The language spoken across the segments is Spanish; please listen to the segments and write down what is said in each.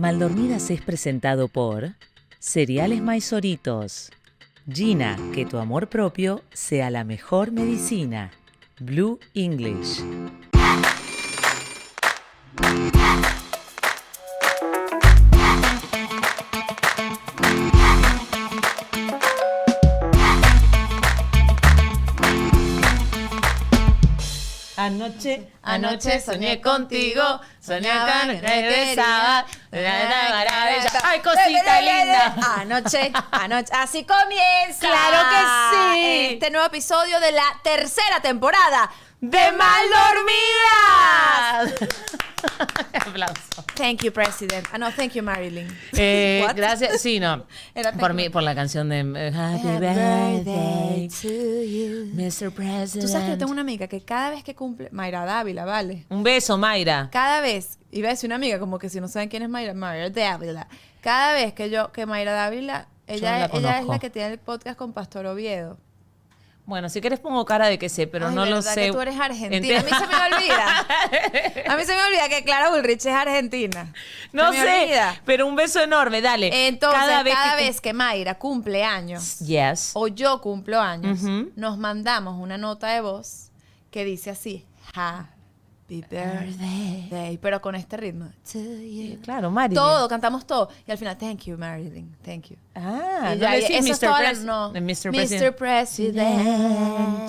Maldormidas es presentado por Cereales Maizoritos. Gina, que tu amor propio sea la mejor medicina. Blue English. Anoche, Anoche soñé contigo, soñaba regresaba. Ay, cosita linda. Anoche, anoche. Así comienza. Claro que sí. Este nuevo episodio de la tercera temporada ¡De mal dormida! Aplauso. Thank you, President. Ah, no, thank you, Marilyn. Eh, gracias, sí, no. Era Por mí, por la canción de eh, Happy Happy Birthday, to you. Mr. President. Tú sabes que yo tengo una amiga que cada vez que cumple. Mayra Dávila, ¿vale? Un beso, Mayra. Cada vez, iba a decir una amiga, como que si no saben quién es Mayra, Mayra Dávila. Cada vez que yo, que Mayra Dávila, ella, no ella es la que tiene el podcast con Pastor Oviedo. Bueno, si quieres pongo cara de que sé, pero Ay, no lo sé. que tú eres argentina. A mí se me olvida. A mí se me olvida que Clara Ulrich es argentina. No Se sé, olvida. pero un beso enorme, dale. Entonces, cada vez, que- que, Mayra cumple años Yes. o yo cumplo años, nos mandamos una nota de voz que dice así: Happy birthday. Pero con este ritmo. Claro, Marilyn. Todo, cantamos todo. Y al final, thank you, Marilyn. Thank you. Ah, Y ya, eso Mr. es toda la- Pres- no. Mr. Mr. President.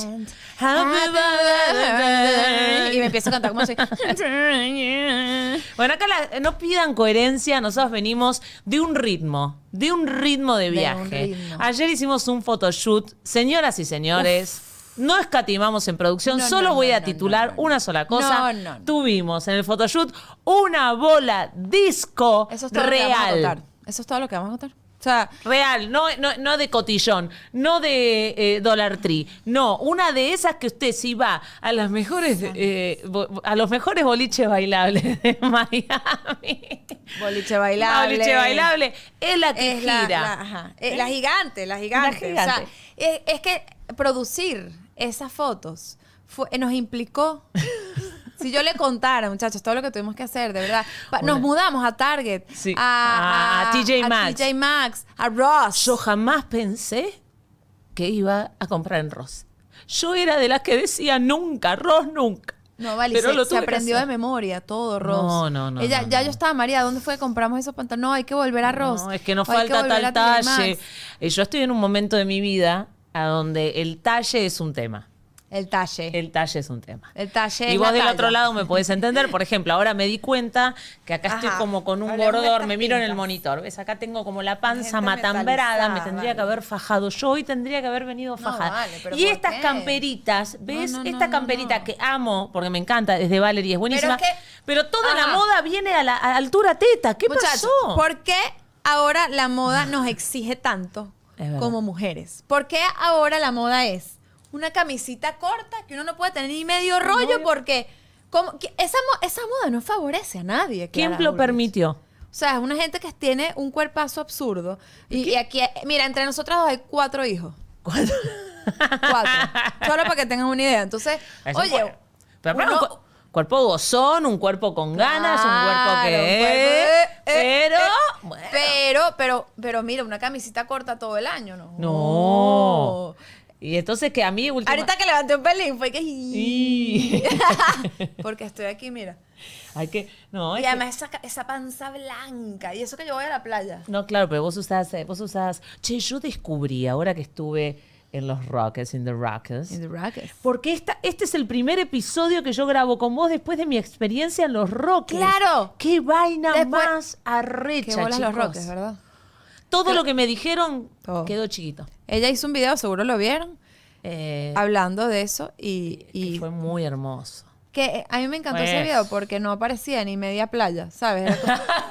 Happy birthday. Y me empiezo a cantar como así. Bueno, acá la- no pidan coherencia, nosotros venimos de un ritmo, de un ritmo de viaje. ritmo. Ayer hicimos un photoshoot, señoras y señores. No escatimamos en producción, No, solo no, voy no, a titular una sola cosa. No, no, no. Tuvimos en el photoshoot una bola disco Eso es todo lo que vamos a real. contar. Eso es todo lo que vamos a contar. O sea, Real, no, no, no de cotillón, no de eh, Dollar Tree, no, una de esas que usted si va a las mejores, eh, a los mejores boliches bailables de Miami. boliche bailable. Boliche bailable es la que es la, gira. la- ajá. Eh, la gigante, la gigante. gigante. O sea, es, es que producir esas fotos fue- eh, nos implicó. si yo le contara, muchachos, todo lo que tuvimos que hacer, de verdad. Pa- Nos mudamos a Target, Sí. a, A TJ Maxx. TJ Maxx, a Ross. Yo jamás pensé que iba a comprar en Ross. Yo era de las que decía nunca, Ross nunca. no, vale, Pero se, lo aprendió de memoria todo, Ross. No, no, no, Ella, no, ya no. yo estaba, María, ¿dónde fue que compramos esos pantalones? No, hay que volver a Ross. No, es que nos O falta a tal talle. Eh, Yo estoy en un momento de mi vida a donde el talle es un tema. El talle. El talle es un tema. El talle Y vos del talla. otro lado me podés entender. Por ejemplo, ahora me di cuenta que acá estoy como con un gordor. Me miro en el monitor. ¿Ves? Acá tengo como la panza matambrada. Me tendría que haber fajado. Yo hoy tendría que haber venido No, fajada. vale, pero y ¿por estas qué? camperitas, ¿ves? No, no, no, Esta no, camperita no. que amo porque me encanta, es de Valerie, es buenísima. Pero es que- Pero toda la moda viene a la a altura teta. ¿Qué Muchachos, pasó? ¿por qué ahora la moda nos exige tanto. Como mujeres? ¿Por qué ahora la moda es una camisita corta que uno no puede tener ni medio rollo porque como, esa, esa moda no favorece a nadie? ¿Quién lo permitió? O sea, es una gente que tiene un cuerpazo absurdo. Y, y aquí, mira, entre nosotras dos hay cuatro hijos. Cuatro. Solo para que tengan una idea. Entonces, Es un oye, uno- cuerpo gozón, un cuerpo con ganas, un cuerpo Claro, que... un cuerpo, eh, eh, pero... eh, bueno. Pero, pero, pero mira, una camisita corta todo el año, ¿no? No. Y entonces que a mí última... Ahorita que levanté un pelín fue que... Y- Porque estoy aquí, mira. Hay que... No, Y es que- además esa, ca- esa panza blanca. Y eso que yo voy a la playa. No, claro, pero vos usás, eh, vos usás... Che, yo descubrí ahora que estuve en los Rockets, in the Rockets... the Rockets. Porque esta, este es el primer episodio que yo grabo con vos después de mi experiencia en los Rockets. ¡Claro! ¡Qué vaina Después- más arrecha, bolas los! Rockets, ¿verdad? Todo lo que me dijeron Todo. quedó chiquito. Ella hizo un video, seguro lo vieron, Eh, hablando de eso. Y, que y fue muy hermoso. que eh, a mí me encantó ese Pues. video porque no aparecía ni media playa, ¿sabes? Era como,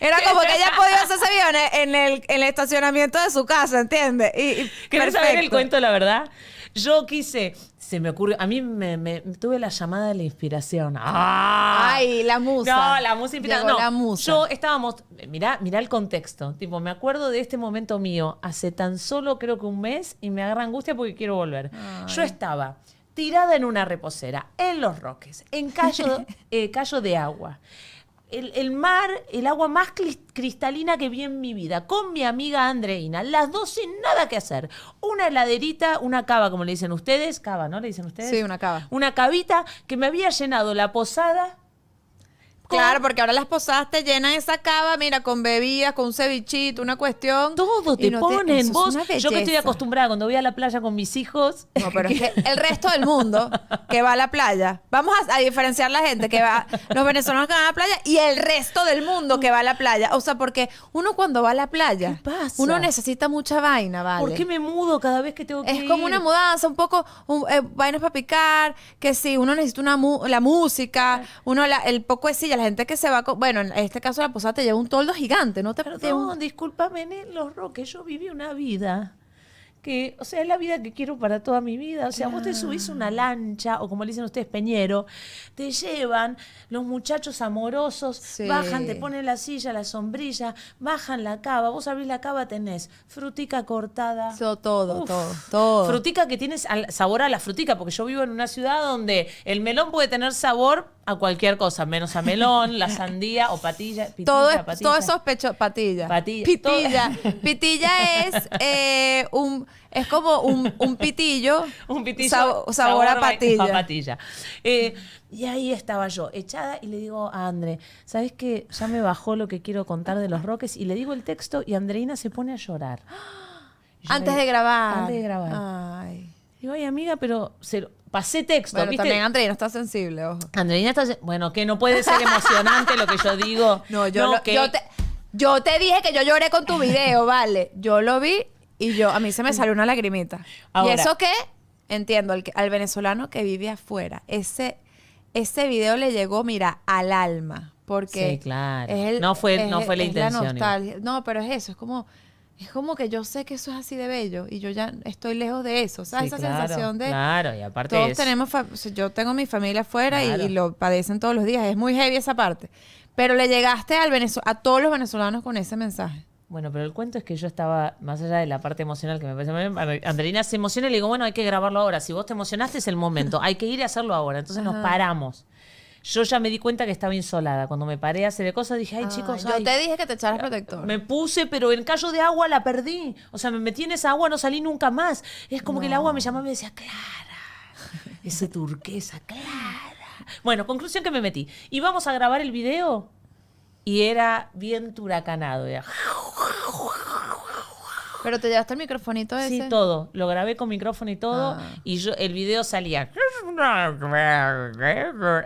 era como que ella podía hacer ese video en el, en el, en el estacionamiento de su casa, ¿entiendes? Y, y ¿Querés saber el cuento, la verdad? Yo quise, se me ocurrió, a mí me, me- tuve la llamada de la inspiración. ¡Ah! Ay, la musa. No, la musa inspirada. Llegó No, la musa. yo estábamos, mirá, mirá el contexto. Tipo, me acuerdo de este momento mío hace tan solo creo que un mes y me agarra angustia porque quiero volver. Yo estaba tirada en una reposera, en los roques, en callo, eh, callo de agua. El, el mar, el agua más cristalina que vi en mi vida, con mi amiga Andreina, las dos sin nada que hacer. Una heladerita, una cava, como le dicen ustedes, cava, ¿no? ¿Le dicen ustedes? Sí, una cava. Una cavita que me había llenado la posada. Claro, porque ahora las posadas te llenan esa cava, mira, con bebidas, con un cevichito, una cuestión. Todo te no ponen. eso es Vos, una yo que estoy belleza. acostumbrada cuando voy a la playa con mis hijos. No, pero es que el resto del mundo que va a la playa, vamos a, a diferenciar la gente que va, los venezolanos que van a la playa y el resto del mundo que va a la playa. O sea, porque uno cuando va a la playa, ¿Qué pasa? uno necesita mucha vaina, ¿vale? ¿Por qué me mudo cada vez que tengo que Es como una mudanza, un poco un, eh, vainas para picar, que sí, uno necesita una mu- la música, uno la- el poco de silla, la gente que se va, con- bueno, en este caso la posada te lleva un toldo gigante, ¿no te Perdón, discúlpame, en Los Roques, yo viví una vida que, o sea, es la vida que quiero para toda mi vida. O sea, vos te subís una lancha, o como le dicen ustedes, peñero, te llevan los muchachos amorosos, Sí. bajan, te ponen la silla, la sombrilla, bajan la cava, vos abrís la cava, tenés frutica cortada. So- todo, Uf. todo, todo. Frutica que tienes al- sabor a la frutica, porque yo vivo en una ciudad donde el melón puede tener sabor a cualquier cosa, menos a melón, la sandía o patilla. pitilla, todo, es, patilla. todo es patilla. Patilla. Pitilla. Pitilla es eh, un, es como un, un pitillo. un pitillo sab- sabor, a patilla. a patilla. Eh, y ahí estaba yo, echada, y le digo a André, ¿sabes qué? Ya me bajó lo que quiero contar de los roques, y le digo el texto, y Andreina se pone a llorar. Yo Antes de grabar. Antes de grabar. Ay. Digo, ay, amiga, pero se lo- pasé texto, Bueno, ¿viste? también Andreina está sensible, ojo. Andreina está... Bueno, que no puede ser emocionante lo que yo digo. No, yo, lo- que- yo, te, yo te dije que yo lloré con tu video, vale. Yo lo vi y yo a mí se me salió una lagrimita. Ahora- y eso que, entiendo, al, que- al venezolano que vive afuera, ese, ese video le llegó, mira, al alma. Porque Sí, claro. No fue- no fue la es intención, igual. nostalgia. No, pero es eso, es como... Es como que yo sé que eso es así de bello y yo ya estoy lejos de eso, ¿sabes? Sí, Esa claro, sensación de... Claro, y aparte Todos es- tenemos, fa- o sea, yo tengo mi familia afuera y- Claro. y, lo padecen todos los días. Es muy heavy esa parte. Pero le llegaste al a todos los venezolanos con ese mensaje. Bueno, pero el cuento es que yo estaba, más allá de la parte emocional que me parece muy bien, Andreina se emociona y le digo, bueno, hay que grabarlo ahora. Si vos te emocionaste es el momento, hay que ir a hacerlo ahora. Entonces nos paramos. Yo ya me di cuenta que estaba insolada. Cuando me paré a hacer cosas dije, ay, chicos, yo ay, te dije que te echaras protector. me puse, pero en callo de agua la perdí. O sea, me metí en esa agua, no salí nunca más. Es como que el agua me llamaba y me decía, Clara, ese turquesa, Clara. Bueno, conclusión que me metí. Y vamos a grabar el video y era bien huracanado. era- Pero te llevaste el microfonito ese. Sí, todo. Lo grabé con micrófono y todo. Ah. Y yo el video salía.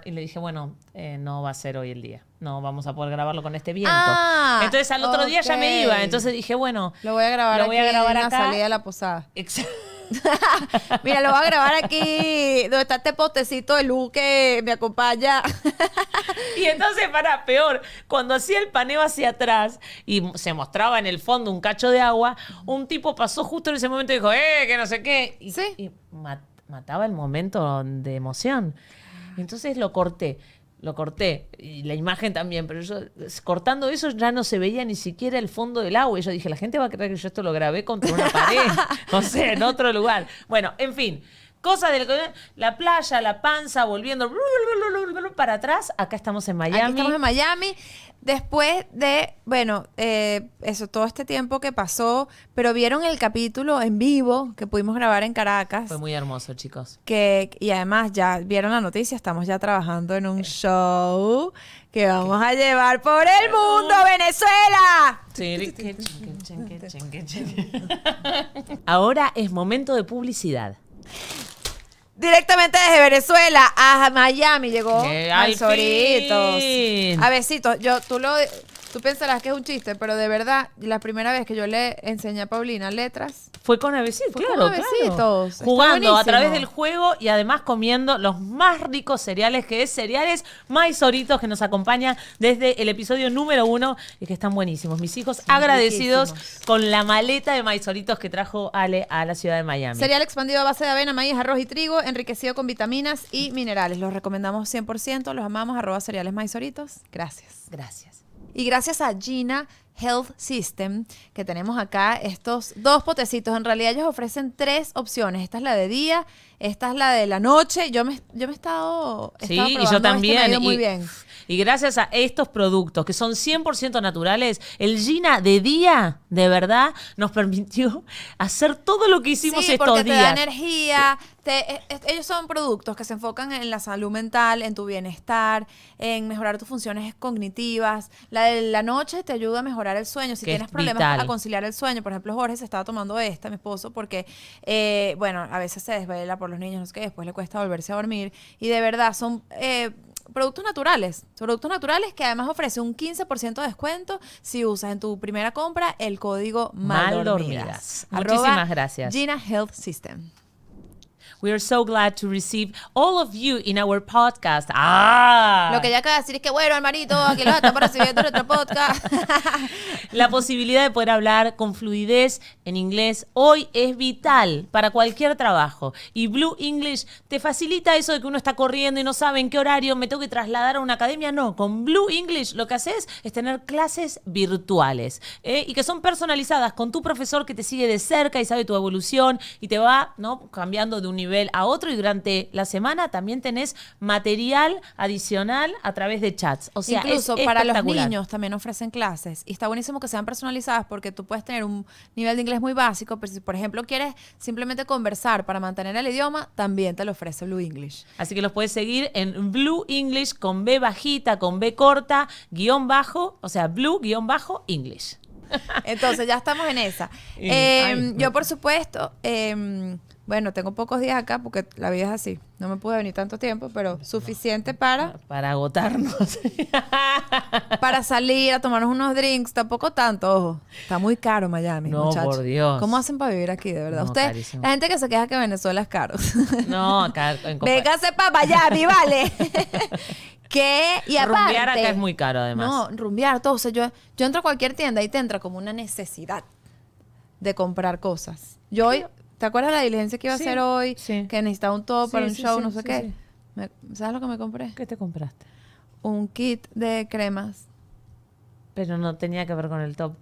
Y le dije, bueno, eh, no va a ser hoy el día. No vamos a poder grabarlo con este viento. Ah, Entonces al otro día ya me iba. Entonces dije, bueno. Lo voy a grabar Lo voy a grabar en la acá. salida de la posada. Exa- Mira, lo voy a grabar aquí donde está este potecito de luz que me acompaña. Y entonces, para, peor, cuando hacía el paneo hacia atrás y se mostraba en el fondo un cacho de agua, un tipo pasó justo en ese momento y dijo, ¡eh, que no sé qué! Y, Sí. y mataba el momento de emoción. Entonces lo corté. Lo corté, y la imagen también, pero yo cortando eso ya no se veía ni siquiera el fondo del agua. Y yo dije, la gente va a creer que yo esto lo grabé contra una pared, o sea, en otro lugar. Bueno, en fin, cosas de la playa, la panza, volviendo para atrás. Acá estamos en Miami. Aquí estamos en Miami. Después de, bueno, eh, eso, todo este tiempo que pasó, pero vieron el capítulo en vivo que pudimos grabar en Caracas. Fue muy hermoso, chicos. que y además ya vieron la noticia, estamos ya trabajando en un show que vamos a llevar por el mundo, Venezuela. Ahora es momento de publicidad. Directamente desde Venezuela a Miami llegó ¡Que al al Soritos. fin! A besitos. Yo, tú lo, tú pensarás que es un chiste, pero de verdad, la primera vez que yo le enseñé a Paulina letras, Fue con Avesitos, Fue claro, con claro. Jugando a través del juego y además comiendo los más ricos cereales, que es cereales maizoritos que nos acompañan desde el episodio número uno y que están buenísimos. Mis hijos agradecidos riquísimos. con la maleta de maizoritos que trajo Ale a la ciudad de Miami. cereal expandido a base de avena, maíz, arroz y trigo, enriquecido con vitaminas y minerales. Los recomendamos 100%, los amamos, arroba cereales maizoritos. Gracias. Gracias. Y gracias a Gina Health System, que tenemos acá estos dos potecitos. En realidad ellos ofrecen tres opciones. Esta es la de día, esta es la de la noche. Yo me, yo me he estado, he Sí, estado y yo también. ido muy y, bien. Y gracias a estos productos que son 100% naturales, el Gina de día, de verdad, nos permitió hacer todo lo que hicimos sí, estos porque te da días. energía. te- e- e- ellos son productos que se enfocan en la salud mental, en tu bienestar, en mejorar tus funciones cognitivas. La de la noche te ayuda a mejorar el sueño. Si Que tienes problemas vital. a conciliar el sueño, por ejemplo, Jorge se estaba tomando esta, mi esposo, porque, eh, bueno, a veces se desvela por los niños, no sé qué, después le cuesta volverse a dormir. Y de verdad, son... eh, Productos naturales, productos naturales que además ofrece un 15% de descuento si usas en tu primera compra el código Mal Maldormidas. Dormidas. Muchísimas gracias. Gina Health System. We are so glad to receive all of you in our podcast. Ah, Lo que ya acaba de decir es que, bueno, Almarito, aquí los estamos recibiendo en nuestro podcast. La posibilidad de poder hablar con fluidez en inglés hoy es vital para cualquier trabajo. Y Blue English te facilita eso de que uno está corriendo y no sabe en qué horario me tengo que trasladar a una academia. No, con Blue English lo que haces es tener clases virtuales ¿eh? y que son personalizadas con tu profesor que te sigue de cerca y sabe tu evolución y te va ¿no? cambiando de un nivel a otro. Y durante la semana también tenés material adicional a través de chats. O sea, Incluso es para los niños también ofrecen clases. Y está buenísimo que sean personalizadas porque tú puedes tener un nivel de inglés muy básico, pero si por ejemplo quieres simplemente conversar para mantener el idioma, también te lo ofrece Blue English. Así que los puedes seguir en Blue English con B bajita, con B corta, guion bajo, o sea, Blue guion bajo English. Entonces ya estamos en esa. Eh, ay, no. yo, por supuesto, eh, bueno, tengo pocos días acá porque la vida es así. No me pude venir tanto tiempo, pero suficiente para, Para agotarnos. para salir a tomarnos unos drinks. Tampoco tanto, ojo. Está muy caro Miami, No, muchachos. por Dios. ¿Cómo hacen para vivir aquí, de verdad? No, Usted, carísimo. la gente que se queja que Venezuela es caro. no, acá en Véngase para Miami, vale. ¿Qué? Y aparte, Rumbear acá es muy caro, además. No, rumbear todo. O sea, yo, yo entro a cualquier tienda y te entra como una necesidad de comprar cosas. Yo hoy, ¿te acuerdas la diligencia que iba Sí, a hacer hoy? sí. Que necesitaba un top Sí, para un show, no sé qué. Me- ¿Sabes lo que me compré? ¿Qué te compraste? Un kit de cremas. Pero no tenía que ver con el top.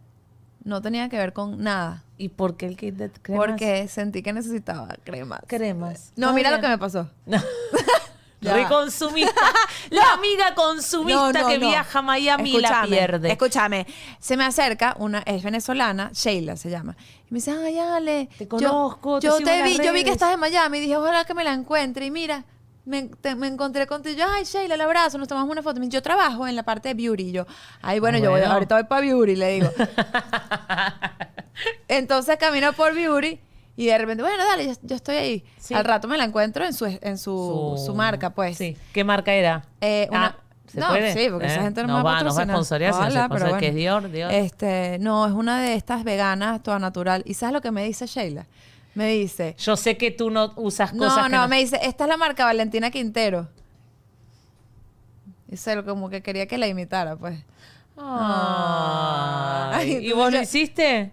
No tenía que ver con nada. ¿Y por qué el kit de cremas? Porque sentí que necesitaba cremas. Cremas. No, mira lo que me pasó. Ya. Reconsumista. La amiga consumista No, no, que viaja a Miami la pierde. Escúchame, se me acerca una, es venezolana, Sheila se llama. Y me dice, ay, Ale, Te yo- conozco, te yo, te vi, yo vi que redes". estás en Miami y dije, ojalá que me la encuentre. Y mira, me, te- me encontré contigo. Yo, ay, Sheila, el abrazo, nos tomamos una foto. Me dice, yo trabajo en la parte de beauty. Y yo, ay, bueno, yo voy, ahorita voy para beauty, le digo. Entonces camino por beauty y de repente, bueno, dale, yo, yo estoy ahí. Sí. Al rato me la encuentro en su, en su, su, marca, pues. Sí. ¿Qué marca era? Eh, una- Ah, ¿se no, puede? sí, porque esa ¿Eh? gente no, me va a va sponsorear, no se pero que es bueno. Dior, Dior. Este, no, es una de estas veganas, toda natural. ¿Y sabes lo que me dice Sheila? Me dice, Yo sé que tú no usas no, cosas que no, me dice, esta es la marca Valentina Quintero. Y sé, como que quería que la imitara, pues. Ay, ¿Y vos lo hiciste?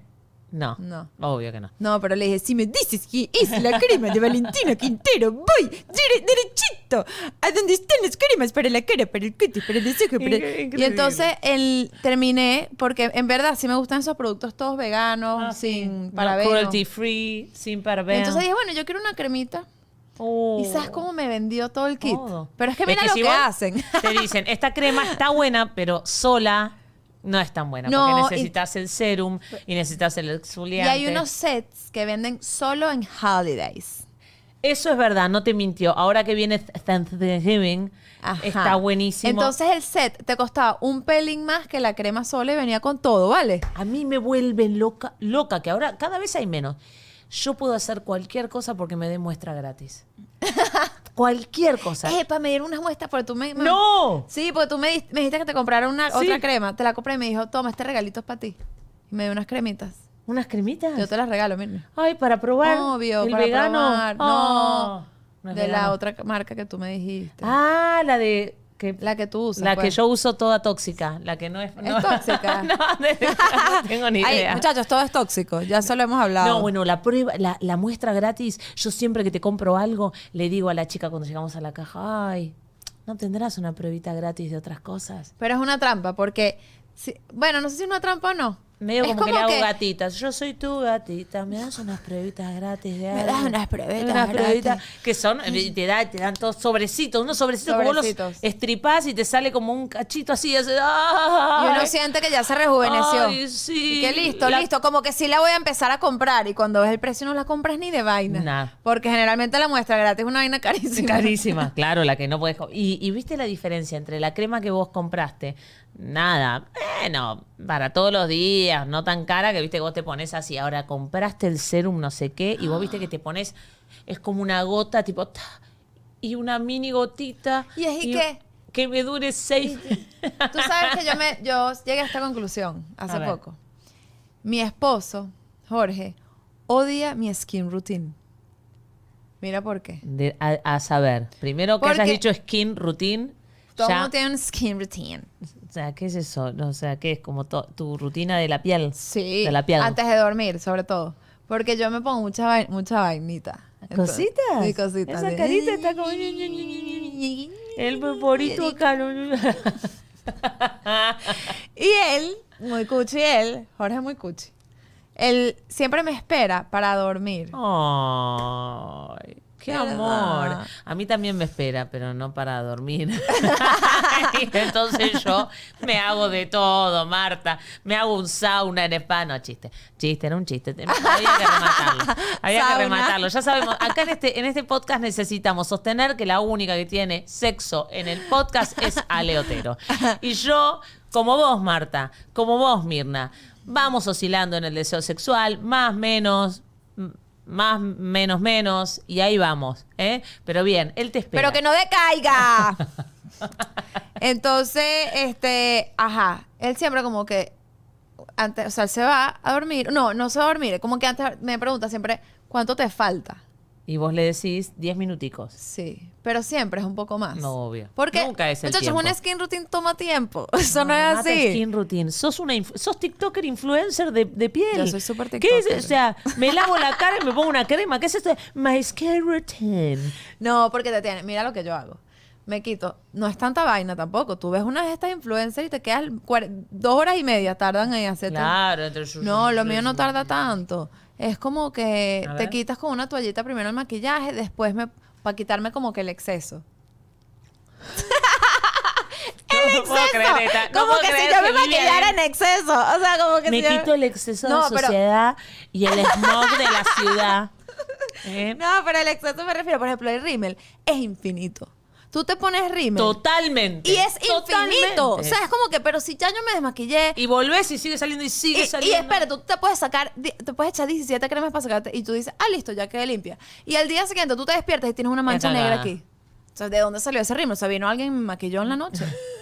No. No. Obvio que no. No, pero le dije, si me dices que es la crema de Valentina Quintero, voy derechito a donde están las cremas para la cara, para el cutis, para los ojos. para- Y entonces el, terminé, porque en verdad sí me gustan esos productos todos veganos, Ah, sí. sin No, parabenos. cruelty free, sin parabenos. Entonces dije, bueno, yo quiero una cremita. Oh. ¿Y sabes cómo me vendió todo el kit? Todo. Pero es que mira lo si que vos hacen. Te dicen, esta crema está buena, pero sola no es tan buena. No, porque y- necesitas el serum y necesitas el y exfoliante. hay unos sets que venden solo en holidays. Eso es verdad, no te mintió. Ahora que viene Thanksgiving, Ajá. está buenísimo. Entonces el set te costaba un pelín más que la crema sola y venía con todo, ¿vale? a mí me vuelve loca, loca, que ahora cada vez hay menos. Yo puedo hacer cualquier cosa porque me dé muestra gratis. cualquier cosa. Eh, para me dieron unas muestras, porque tú me... me- ¡No! Sí, porque tú me, dist- me dijiste que te comprara una, Sí. otra crema. Te la compré y me dijo, toma, este regalito es para ti. Y me dio unas cremitas. ¿Unas cremitas? Yo te las regalo, miren. Ay, para probar. Obvio, el para vegano. probar. No, no es de la vegano. otra marca que tú me dijiste. Ah, la de. Que, La que tú usas. la que pues. yo uso toda tóxica. La que no es. no- tóxica? no, no tengo ni Ay, idea. muchachos, todo es tóxico. Ya solo hemos hablado. No, bueno, la prueba, la, la muestra gratis, yo siempre que te compro algo, le digo a la chica cuando llegamos a la caja, ay, ¿no tendrás una pruebita gratis de otras cosas? Pero es una trampa, porque... si- bueno, no sé si es una trampa o no. Medio como, que le hago que- gatitas. Yo soy tu gatita. Me das unas pruebitas gratis de Me algo? das unas pruebitas Unas pruebitas que son, y te, da, te dan todos sobrecitos, unos sobrecitos, como los estripás y te sale como un cachito así. así Y uno siente que ya se rejuveneció. Ay, sí. Y que listo, La- listo. Como que sí la voy a empezar a comprar. Y cuando ves el precio no la compras ni de vaina. Nah. Porque generalmente la muestra gratis es una vaina carísima. Carísima, claro, la que no puedes. Y, y viste la diferencia entre la crema que vos compraste, nada, bueno, para todos los días, no tan cara que viste que vos te pones así. Ahora compraste el serum no sé qué y vos viste que te pones, es como una gota tipo, ta, y una mini gotita. ¿Y es y qué? Que me dure seis. Tú sabes que yo, me, yo llegué a esta conclusión hace poco. Mi esposo, Jorge, odia mi skin routine. Mira por qué. De- a, a saber, primero que hayas Porque- dicho skin routine. Todo el mundo tiene un skin routine. o sea, ¿qué es eso? O sea, ¿qué es como to- tu rutina de la piel? Sí. De la piel. Antes de dormir, sobre todo. Porque yo me pongo mucha, vai- mucha vainita. Entonces- ¿Cositas? Sí, cositas. Esa carita está como... El favorito acá. Y él, muy cuchi él, Jorge es muy cuchi. Él siempre me espera para dormir. Ay, qué amor. A mí también me espera, pero no para dormir. Entonces yo me hago de todo, Marta. Me hago un sauna en spa. No, chiste. Chiste, era un chiste. Había que rematarlo. Había Sauna. que rematarlo. Ya sabemos, acá en este, en este podcast necesitamos sostener que la única que tiene sexo en el podcast es Aleotero. Y yo, como vos, Marta, como vos, Mirna, vamos oscilando en el deseo sexual, más, menos, más, menos, menos, y ahí vamos, ¿eh? Pero bien, él te espera. Pero que no decaiga. Entonces, este, ajá, él siempre como que antes, o sea, él se va a dormir. No, no se va a dormir. Como que antes me pregunta siempre, ¿cuánto te falta? Y vos le decís 10 minuticos. Sí, pero siempre es un poco más. No, obvio. Porque, Nunca es el muchachos, tiempo. una skin routine toma tiempo. Eso no, es Mata así. Skin routine. Sos una sos TikToker influencer de, de piel. Yo soy súper ¿Qué es? tiktoker. O sea, me lavo la cara y me pongo una crema. ¿Qué es esto? My skin routine. No, porque te tiene. Mira lo que yo hago. Me quito. No es tanta vaina tampoco. Tú ves una de estas influencers y te quedas dos horas y media tardan en hacerte. Claro, entre sus- No, lo mío no tarda tanto. Es como que te quitas con una toallita primero el maquillaje, después me para quitarme como que el exceso. No puedo creer no como puedo que si creer yo me maquillara en exceso. O sea, como que Me si yo- quito el exceso No, de pero- sociedad y el smog de la ciudad. ¿Eh? No, pero el exceso me refiero, por ejemplo, el rímel es infinito. Tú te pones rímel Totalmente. y es Totalmente. infinito. O sea, es como que, pero si ya yo me desmaquillé, Y volvés y sigue saliendo y sigue Y, y saliendo. espera, tú te puedes sacar, te puedes echar 17 cremas para sacarte y tú dices, ah, listo, ya quedé limpia. Y al día siguiente tú te despiertas y tienes una mancha negra aquí. O sea, ¿de dónde salió ese ritmo? O sea, vino alguien y me maquilló en la noche.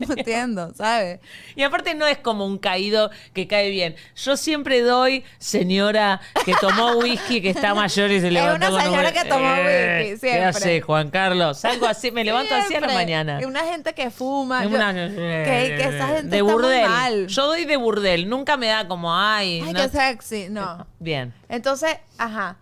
no entiendo, ¿sabes? Y aparte no es como un caído que cae bien. Yo siempre doy señora que tomó whisky, que está mayor y se Es levantó una con un- señora que tomó Eh, whisky, ¿Qué siempre. hace Juan Carlos? Algo así, me levanto así a la Siempre. mañana. Y una gente que fuma. Es yo- una- que, que esa gente de está muy burdel. mal. Yo doy de burdel. Nunca me da como, ay. Ay, no- qué sexy. No. Bien. Entonces, ajá,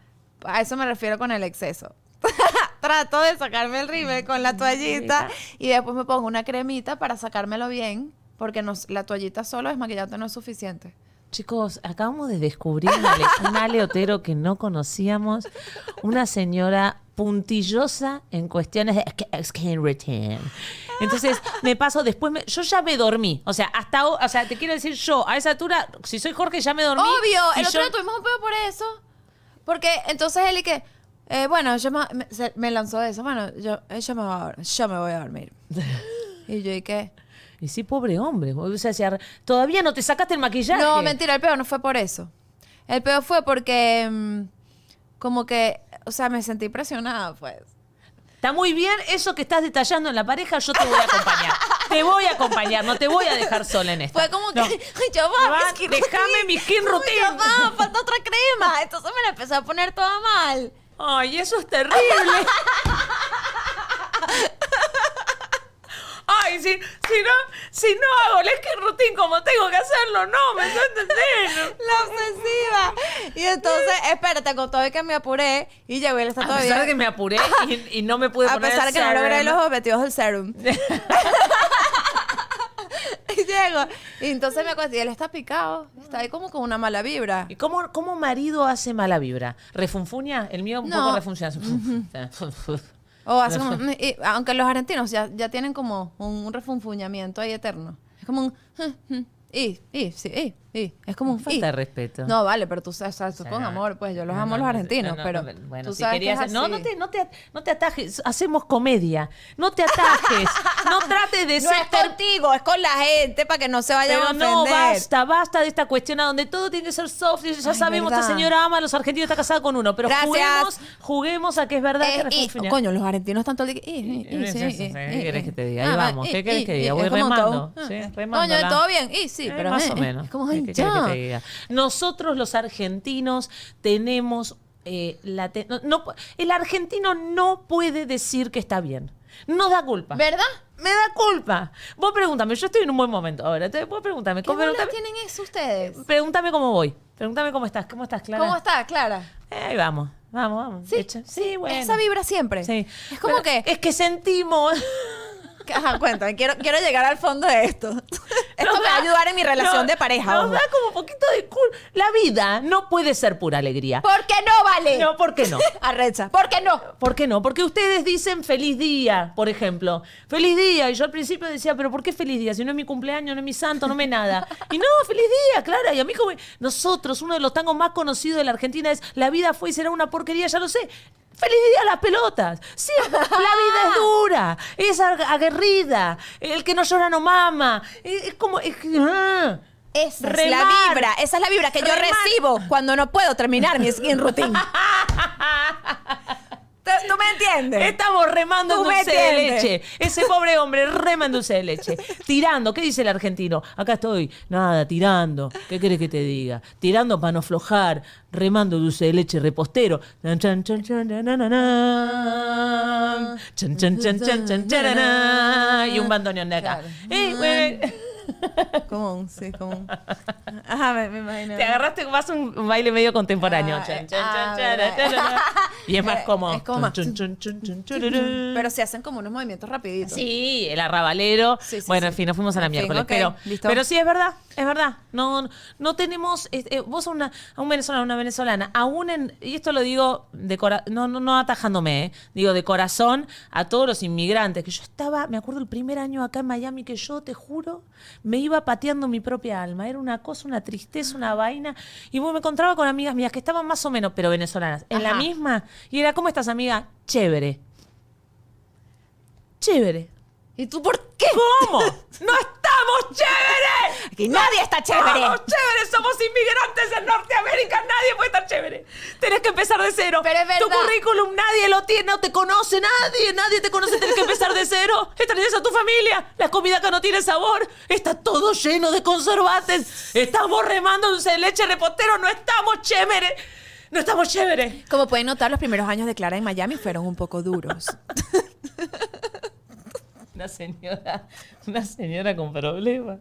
a eso me refiero con el exceso. Trato de sacarme el rímel con la toallita y después me pongo una cremita para sacármelo bien, porque no- la toallita solo desmaquillante no es suficiente. Chicos, acabamos de descubrir un ale, un aleotero que no conocíamos. Una señora puntillosa en cuestiones de sk- skin routine. Entonces, me paso después, me- yo ya me dormí. O sea, hasta, o sea, te quiero decir, yo a esa altura, si soy Jorge, ya me dormí. Obvio, el otro yo- día tuvimos un pedo por eso. Porque entonces él y que, eh, bueno, yo me, me- se- me lanzó eso, bueno, yo, eh, yo, me voy a, dor- yo me voy a dormir. y yo, ¿y qué? Y sí, pobre hombre. O sea, todavía no te sacaste el maquillaje. No, mentira, el peor no fue por eso. El peor fue porque, mm, como que, o sea, me sentí presionada, pues. Está muy bien eso que estás detallando en la pareja, yo te voy a acompañar. te voy a acompañar, no te voy a dejar sola en esto. Fue como que, ay, ya va, Va, mi skin déjame routine. mi skin routine. Ya va, falta otra crema. Entonces me la empecé a poner toda mal. Ay, eso es terrible. Ay, si, si no, si no hago el skin routine como tengo que hacerlo, no, me estoy entendiendo. La obsesiva. Y entonces, espérate, con todo y que me apuré y llegó y él está A todavía. pesar de que me apuré y, y no me pude a poner pesar de el que no logré los objetivos del serum. y entonces me acuerdo, y él está picado, está ahí como con una mala vibra. ¿Y cómo, cómo marido hace mala vibra? ¿Refunfuña? El mío un No. poco refunfuña. O hace como, y- aunque los argentinos ya, ya tienen como un refunfuñamiento ahí eterno. Es como un... Y, y, sí, y, y. Es como un... Falta de respeto. No, vale, pero tú sabes, tú O sea, con amor, pues yo los no, amo a no, los no, argentinos, no, no, pero no, bueno, tú si sabes que querías- es no, así. no te, no te, no te atajes, hacemos comedia, no te atajes, no trates de No ser es contigo, es con la gente para que no se vayan a Pero ofender. no, basta, basta de esta cuestión a donde todo tiene que ser soft. y Ya Ay, sabemos, esta verdad. señora ama a los argentinos, está casada con uno. Pero Gracias. juguemos, juguemos a que es verdad Eh, que y, refunfuña. coño, los argentinos tanto que- Sí, sí, sí, sí, sí. y, ¿Qué querés que te diga? Ahí Ah, vamos. ¿Qué querés que diga? Voy es remando. Sí, Ah. remándola. Coño, todo bien. Y sí, Eh, pero más o menos. ¿Qué querés que te ya. diga? Nosotros los argentinos tenemos eh, la te- no, no- el argentino no puede decir que está bien. Nos da culpa. ¿Verdad? Me da culpa. Vos pregúntame, yo estoy en un buen momento ahora. Entonces vos pregúntame. ¿Qué ¿cómo- pregúntame, tienen eso ustedes? pregúntame cómo voy. Pregúntame cómo estás. ¿Cómo estás, Clara? ¿Cómo está, Clara? Eh, ahí vamos. Vamos, vamos. Sí, bueno. Esa vibra siempre. Sí. Es como Pero que... Es que sentimos. Ajá, cuéntame, quiero, quiero llegar al fondo de esto. Esto Nos me va a da- ayudar en mi relación de pareja. Nos ojo. da como poquito de cul. La vida no puede ser pura alegría. ¿Por qué no vale? No, ¿por qué no? Arrecha. ¿Por qué no? ¿Por qué no? Porque ustedes dicen feliz día, por ejemplo. Feliz día. Y yo al principio decía, pero ¿por qué feliz día? Si no es mi cumpleaños, no es mi santo, no me nada. Y no, feliz día, Clara. Y a mí como nosotros, uno de los tangos más conocidos de la Argentina es La vida fue y será una porquería, ya lo sé. Feliz día a las pelotas. Sí, la vida es dura, es ag- aguerrida. El que no llora no mama. Es, es como... es- ah. Esa es la vibra. Esa es la vibra que yo recibo cuando no puedo terminar mi skin routine. ¿Tú me entiendes? Estamos remando en dulce de leche. Ese pobre hombre rema en dulce de leche. Tirando. ¿Qué dice el argentino? Acá estoy. Nada, tirando. ¿Qué querés que te diga? Tirando para no aflojar. Remando dulce de leche repostero. Chan, chan, chan, chan, na, na, na, na. Chan, chan, chan, chan, chan, charará. Y un bandoneón de acá. Claro. Eh, bueno, Común, sí, común. Ajá, me, me imagino. te agarraste más un un baile medio contemporáneo. Ah, Chan, eh, chan, ah, chan. Y es más Eh, como. es como chun, chun, chun. Pero se hacen como unos movimientos rapiditos. Sí, el arrabalero. Sí, sí, bueno, sí. en fin, nos fuimos a la En miércoles. pero, listo. pero sí, es verdad, es verdad. No, no tenemos. eh, eh, vos a, una, a un venezolano, una venezolana, aún en. Y esto lo digo de cora- no, no, no atajándome, eh, digo de corazón a todos los inmigrantes. Que yo estaba, me acuerdo el primer año acá en Miami, que yo te juro, me iba pateando mi propia alma. Era una cosa, una tristeza, una vaina. Y me encontraba con amigas mías que estaban más o menos, pero venezolanas, en la misma. Y era, ¿cómo estás, amiga? Chévere. Chévere. ¿Y tú por qué? ¿Cómo? ¡No estamos chéveres! Aquí nadie está chévere. ¡Estamos chéveres! Somos inmigrantes en Norteamérica. Nadie puede estar chévere. Tenés que empezar de cero. Pero es Tu currículum nadie lo tiene, no te conoce nadie. Nadie te conoce. Tenés que empezar de cero. Extrañas a tu familia. La comida acá no tiene sabor. Está todo lleno de conservantes. Estamos remando de leche repostero. No estamos chéveres. No estamos chéveres. Como pueden notar, los primeros años de Clara en Miami fueron un poco duros. Una señora, una señora con problemas.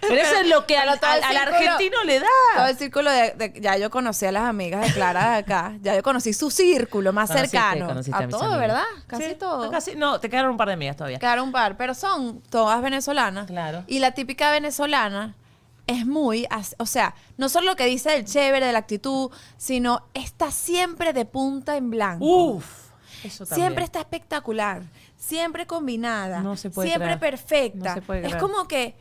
Pero eso es lo que al, todo al- al argentino le Todo da. el círculo de, de- Ya yo conocí a las amigas de Clara de acá. Ya yo conocí su círculo más Conociste- cercano. conociste A todo, amigas. ¿verdad? Casi Sí, todo. Casi, no, te quedaron un par de amigas todavía. Quedaron un par, pero son todas venezolanas. Claro. Y la típica venezolana es muy, o sea, no solo lo que dice el chévere, de la actitud, sino está siempre de punta en blanco. Uf. Eso también. Siempre está espectacular, siempre combinada, No se puede siempre creer. perfecta. No se puede es creer. como que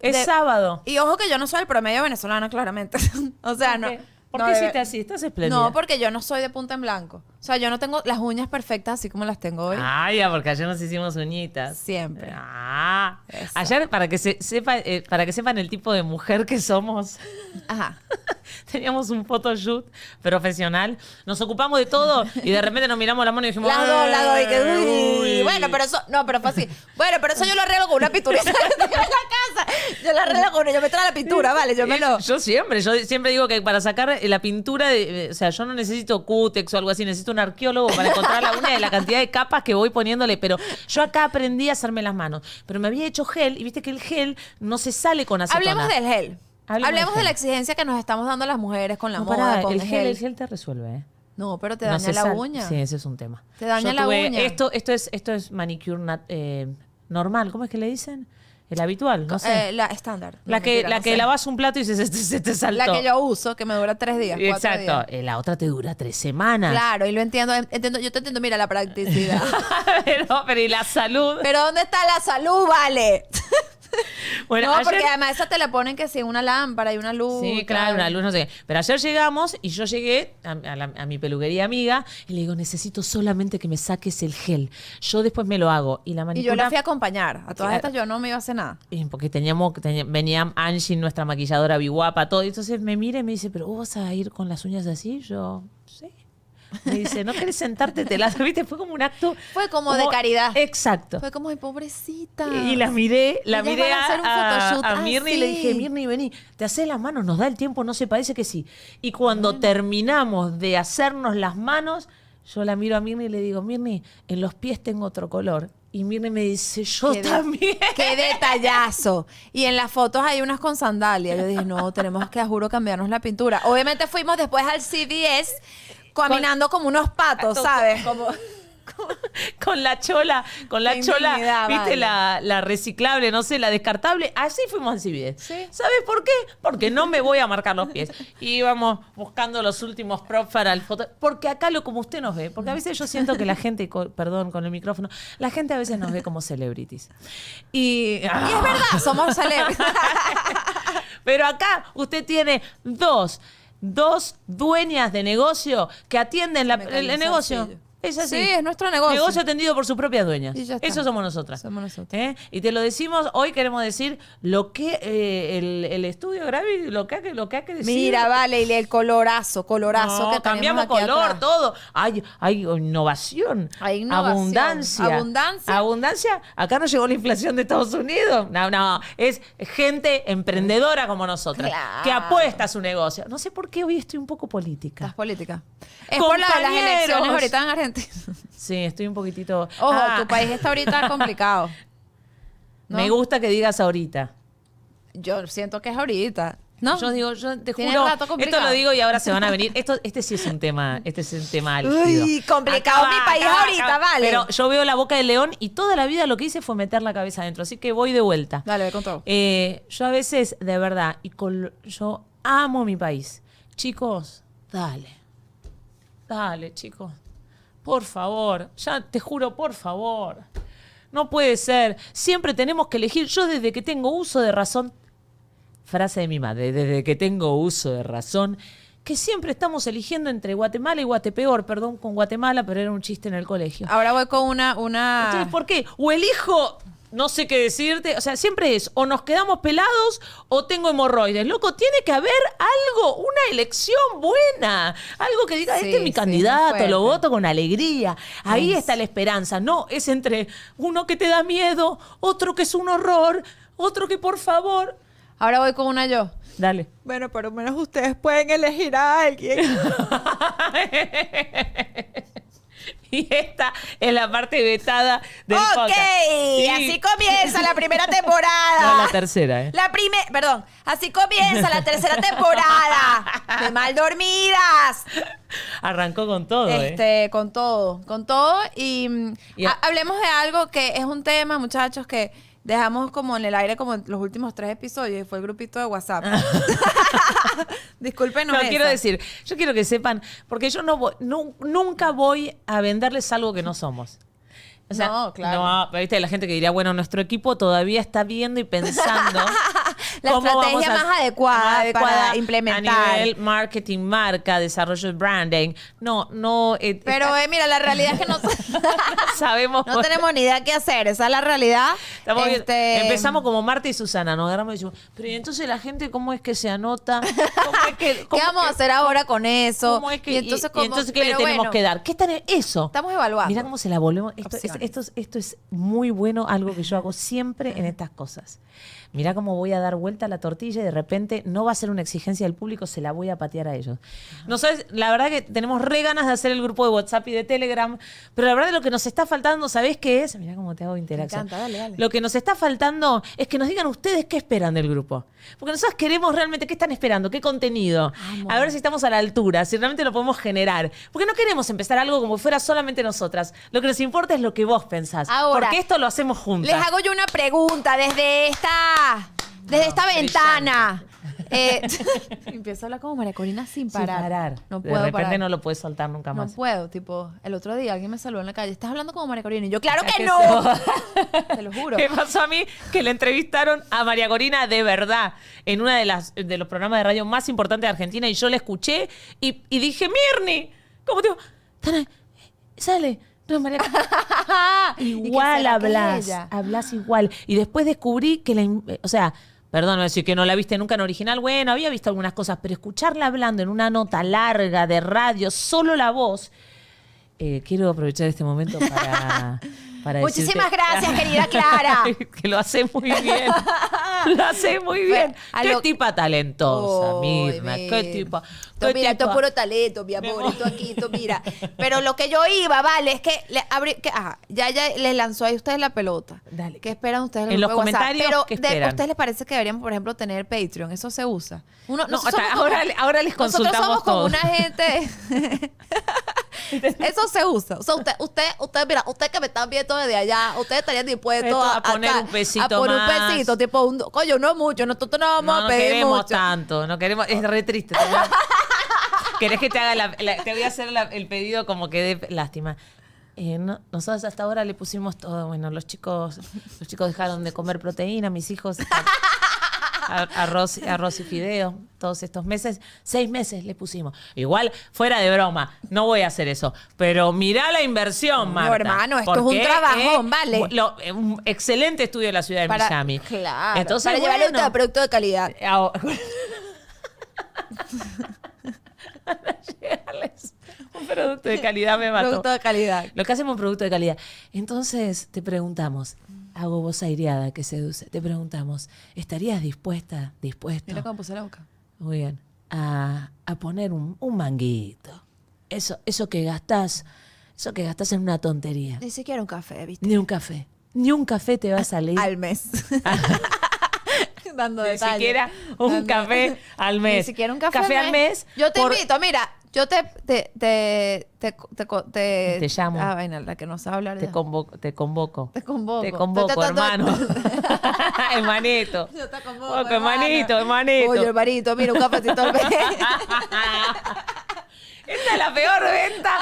Es de- sábado. y ojo que yo no soy el promedio venezolano, claramente. o sea, no. ¿Por qué, ¿Por no, hiciste así? Estás espléndida. No, porque yo no soy de punta en blanco. O sea, yo no tengo las uñas perfectas así como las tengo hoy. Ah, ya, porque ayer nos hicimos uñitas. Siempre. Ah. Eso. Ayer, para que se sepa, eh, para que sepan el tipo de mujer que somos, Ajá. teníamos un photoshoot profesional. Nos ocupamos de todo y de repente nos miramos la mano y dijimos. Las dos, las dos. Y que, "Ay, uy, uy". Bueno, pero eso, no, pero fue así. Bueno, pero eso yo lo arreglo con una pinturita que tengo en la casa. Yo lo arreglo con, yo me traigo la pintura, vale, yo me lo. Yo siempre, yo siempre digo que para sacar la pintura, de, o sea, yo no necesito cútex o algo así, necesito un arqueólogo para encontrar la uña de la cantidad de capas que voy poniéndole, pero yo acá aprendí a hacerme las manos, pero me había hecho gel y viste que el gel no se sale con acetona. Hablemos del gel. Hablemos Hablemos, del de la exigencia que nos estamos dando las mujeres con la No, moda, pará, con el el gel, gel. el gel te resuelve, ¿eh? No, pero te No daña la sal- uña. Sí, ese es un tema. Te daña Yo la tuve- uña. Esto, esto es, esto es manicure nat- eh, normal, ¿cómo es que le dicen? El habitual, no sé. Eh, la estándar. la que, mentira, la no que sé. lavas un plato y se, se, se te saltó. La que yo uso, que me dura tres días. cuatro Exacto. días. Eh, La otra te dura tres semanas. Claro, y lo entiendo, entiendo. Yo te entiendo, mira la practicidad. pero, pero ¿y la salud? Pero ¿dónde está la salud, vale? Bueno, no, ayer- porque además esa te la ponen que sí, una lámpara y una luz. Sí, y claro, una luz, no sé qué. Pero ayer llegamos y yo llegué a, a la- a mi peluquería amiga y le digo, necesito solamente que me saques el gel. Yo después me lo hago. Y la Y manicura... yo la fui a acompañar. A todas Claro. estas yo no me iba a hacer nada. Y Porque teníamos, tenía- venía Angie, nuestra maquilladora biguapa, todo. Y entonces me mira y me dice, ¿pero vos vas a ir con las uñas así? Yo. Me dice, ¿no querés sentarte? Te las ¿viste? Fue como un acto. Fue como de caridad. Exacto. Fue como, ay, pobrecita. Y la miré, la Ellas miré a a, a, photoshoot a Mirni y le dije, Mirni, vení, te haces las manos, nos da el tiempo, no se parece que sí. Y cuando terminamos de hacernos las manos, yo la miro a Mirni y le digo, Mirni, en los pies tengo otro color. Y Mirni me dice, yo Qué de- también. Qué detallazo. Y en las fotos hay unas con sandalias. Yo dije, no, tenemos que, juro, cambiarnos la pintura. Obviamente fuimos después al CVS caminando como unos patos, ¿sabes? Como... con la chola, con la chola, viste, vale. la, la reciclable, no sé, la descartable. Así fuimos al CBS. Sí. ¿Sabes por qué? Porque no me voy a marcar los pies. Y íbamos buscando los últimos props para el foto. Porque acá lo como usted nos ve. Porque a veces yo siento que la gente, perdón, con el micrófono, la gente a veces nos ve como celebrities. Y, Y es verdad, somos celebres. pero acá usted tiene dos, dos dueñas de negocio que atienden la- el, negocio. Es así. Sí, es nuestro negocio. Negocio atendido por sus propias dueñas. Y ya está. Eso somos nosotras. Somos nosotros. ¿Eh? Y te lo decimos, hoy queremos decir lo que eh, el, el estudio Gravi, lo que, lo que hay que decir. Mira, vale, y el colorazo, colorazo No, que tenemos cambiamos color, atrás. todo. Hay, hay innovación. Hay innovación. Abundancia. Abundancia. Abundancia. Acá no llegó la inflación de Estados Unidos. No, no. Es gente emprendedora como nosotras. Claro. Que apuesta a su negocio. No sé por qué hoy estoy un poco Estás política. política. Es por las elecciones ahorita en Argentina. Sí, estoy un poquitito. Ojo, Ah, tu país está ahorita complicado. ¿no? Me gusta que digas ahorita. Yo siento que es ahorita. ¿No? Yo digo, yo te juro, esto lo digo y ahora se van a venir. Esto, este sí es un tema, este es un tema álgido. Uy, complicado mi país ahorita, vale. Pero yo veo la boca del león y toda la vida lo que hice fue meter la cabeza adentro, así que voy de vuelta. Dale, con todo. Eh, yo a veces, de verdad, y con- yo amo mi país. Chicos, dale. Dale, chicos. Por favor. Ya te juro, por favor. No puede ser. Siempre tenemos que elegir. Yo desde que tengo uso de razón, frase de mi madre, desde que tengo uso de razón, que siempre estamos eligiendo entre Guatemala y Guatepeor. Perdón con Guatemala, pero era un chiste en el colegio. Ahora voy con una, una. Entonces, ¿por qué? O elijo, no sé qué decirte, o sea, siempre es, o nos quedamos pelados o tengo hemorroides. Loco, tiene que haber algo, una elección buena, algo que diga, Sí, este es mi sí, candidato, lo voto con alegría. Ahí Es. está la esperanza. No, es entre uno que te da miedo, otro que es un horror, otro que por favor. Ahora voy con una yo. Dale. Bueno, pero menos ustedes pueden elegir a alguien. Y esta es la parte vetada del ok, podcast. Sí. así comienza la primera temporada. No, la tercera, ¿eh? La primera, perdón, así comienza la tercera temporada de Mal Dormidas. Arrancó con todo, ¿eh? Este, con todo, con todo. Y, mm, Y a- ha- hablemos de algo que es un tema, muchachos, que dejamos como en el aire como en los últimos tres episodios y fue el grupito de WhatsApp. Discúlpenos. No, esa. quiero decir, yo quiero que sepan, porque yo no voy, nu- nunca voy a venderles algo que no somos. O sea, No, claro. no, pero viste la gente que diría, bueno, nuestro equipo todavía está viendo y pensando La estrategia más adecuada para implementar. a nivel marketing, marca, desarrollo de branding. No, no. eh, Pero está- eh, mira, la realidad es que no, sabemos. no tenemos ni idea qué hacer. Esa es la realidad. Estamos. Este, Empezamos como Marta y Susana, nos agarramos y decimos, pero ¿y entonces la gente cómo es que se anota? ¿Cómo es que, ¿Qué vamos a que- hacer ahora con eso? ¿Cómo es que, y entonces, y- y ¿cómo? entonces qué le Pero tenemos bueno, que dar? ¿Qué está en eso? Estamos evaluando. Mira cómo se la volvemos. Esto es, esto, es, esto es muy bueno, algo que yo hago siempre en estas cosas. Mirá cómo voy a dar vuelta a la tortilla y de repente no va a ser una exigencia del público, se la voy a patear a ellos. No sabes, la verdad que tenemos re ganas de hacer el grupo de WhatsApp y de Telegram, pero la verdad lo que nos está faltando, ¿sabés qué es? Mirá cómo te hago interacción. encanta, dale, dale. Lo que nos está faltando es que nos digan ustedes qué esperan del grupo. Porque nosotros queremos realmente qué están esperando, qué contenido. A ver si estamos a la altura, si realmente lo podemos generar. Porque no queremos empezar algo como fuera solamente nosotras. Lo que nos importa es lo que vos pensás. Ahora, porque esto lo hacemos juntas. Les hago yo una pregunta desde esta, desde esta ventana. Eh, empiezo a hablar como María Corina sin Sin parar. parar. No de puedo repente parar. no lo puedes soltar nunca No más. puedo, tipo, el otro día alguien me saludó en la calle, estás hablando como María Corina y yo, claro que que no, te lo juro. ¿Qué pasó a mí? Que le entrevistaron a María Corina de verdad en uno de, las, de los programas de radio más importantes de Argentina y yo la escuché y, y dije, Mirni, ¿cómo te digo? Tana, sale. No, María Corina. ¿Y qué igual hablas, hablas igual. Y después descubrí que la, eh, o sea, perdón, decir que no la viste nunca en original, bueno, había visto algunas cosas, pero escucharla hablando en una nota larga de radio, solo la voz, eh, quiero aprovechar este momento para... para Muchísimas decirte- gracias, querida Clara. que lo hace muy bien. lo hace muy bien. Qué lo- tipa talentosa, Mirna. Qué mira. tipa. Qué mira, esto es tipa. puro talento, mi amor, esto aquí, esto mira. Pero lo que yo iba, vale, es que, le abrí, que ajá, ya, ya les lanzó ahí ustedes la pelota. Dale. ¿Qué esperan ustedes? En los comentarios, Pero ¿qué de- ustedes les parece que deberíamos, por ejemplo, tener Patreon? Eso se usa. Uno, No, nosotros hasta ahora- como- ahora les Nosotros consultamos somos como una gente... Eso se usa. O sea, usted, usted, usted, mira, usted que me están viendo desde allá, ustedes estarían dispuestos Esto, a, a poner acá, un pesito a poner más. un pesito, tipo un, coño, no mucho, nosotros no vamos No, a no pedir queremos mucho. tanto. No queremos. Es re triste. ¿Querés que te haga la, la- Te voy a hacer la- el pedido como que dé lástima. Eh, no- nosotros hasta ahora le pusimos todo. Bueno, los chicos, los chicos dejaron de comer proteína, mis hijos. Arroz, arroz y fideo todos estos meses, seis meses le pusimos. Igual, fuera de broma, no voy a hacer eso. Pero mirá la inversión, No, Marta. hermano, esto es un trabajón, ¿vale? lo- eh, un excelente estudio de la ciudad de Para, Miami. claro, Entonces, para llevarle a bueno, usted producto de calidad. Ah, Para llegarles un producto de calidad me mató. Producto de calidad. Lo que hacemos es un producto de calidad. Entonces te preguntamos, hago voz aireada que seduce, te preguntamos, ¿estarías dispuesta, dispuesto? Mira cómo puse la boca. Muy bien. A, a poner un, un manguito. Eso, eso que gastás, eso que gastás en una tontería. Ni siquiera un café, ¿viste? Ni un café. Ni un café te va a salir. Al mes. Dando Ni detalles. siquiera un Dando- café al mes. Ni siquiera un café, Café al mes. Yo te por- invito, mira, yo te te te te te, te, Te llamo. Ah, vaina, la que no sabe hablar. Te convoco. Te convoco. Te convoco. Te convoco, hermano. hermanito. Yo te convoco, hermanito, hermanito. Oye, hermanito, mira, un cafecito al mes. Esta es la peor venta.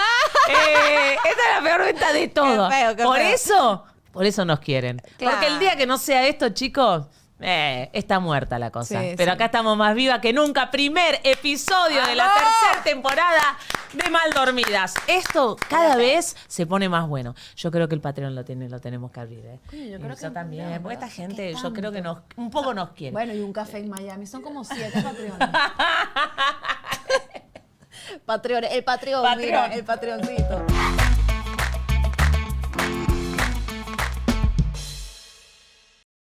Eh, esta es la peor venta de todo. Por eso, por eso nos quieren. Porque el día que no sea esto, chicos, eh, está muerta la cosa. Sí, Pero sí. acá estamos más vivas que nunca. Primer episodio de la tercera temporada de Mal Dormidas. Esto cada vez se pone más bueno. Yo creo que el Patreon lo, tiene, lo tenemos que abrir. ¿eh? yo creo Eso que también. porque esta gente, ¿Qué yo creo que nos, un poco nos quiere. Bueno, y un café en Miami. Son como siete patrones. patrones. El Patreon, Patreon. mira, el Patreoncito.